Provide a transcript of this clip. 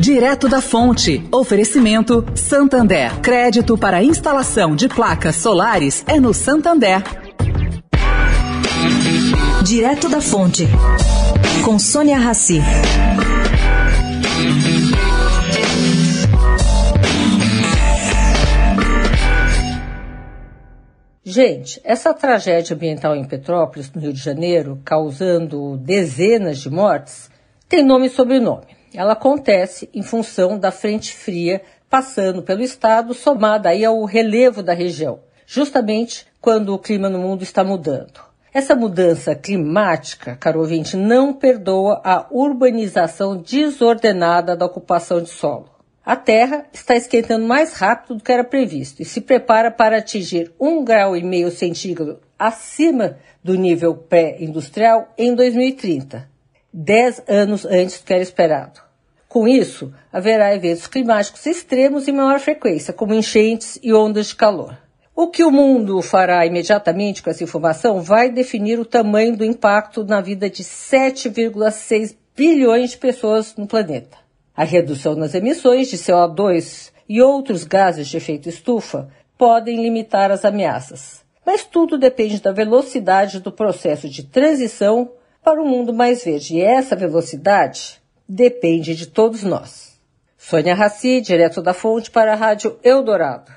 Direto da Fonte. Oferecimento Santander. Crédito para instalação de placas solares é no Santander. Direto da Fonte. Com Sônia Rassi. Gente, essa tragédia ambiental em Petrópolis, no Rio de Janeiro, causando dezenas de mortes, tem nome e sobrenome. Ela acontece em função da frente fria passando pelo estado, somada aí ao relevo da região, justamente quando o clima no mundo está mudando. Essa mudança climática, caro ouvinte, não perdoa a urbanização desordenada da ocupação de solo. A Terra está esquentando mais rápido do que era previsto e se prepara para atingir um grau meio centígrado acima do nível pré-industrial em 2030 dez anos antes do que era esperado. Com isso, haverá eventos climáticos extremos em maior frequência, como enchentes e ondas de calor. O que o mundo fará imediatamente com essa informação vai definir o tamanho do impacto na vida de 7,6 bilhões de pessoas no planeta. A redução nas emissões de CO2 e outros gases de efeito estufa podem limitar as ameaças. Mas tudo depende da velocidade do processo de transição para um mundo mais verde. E essa velocidade depende de todos nós. Sônia Raci, direto da fonte para a Rádio Eldorado.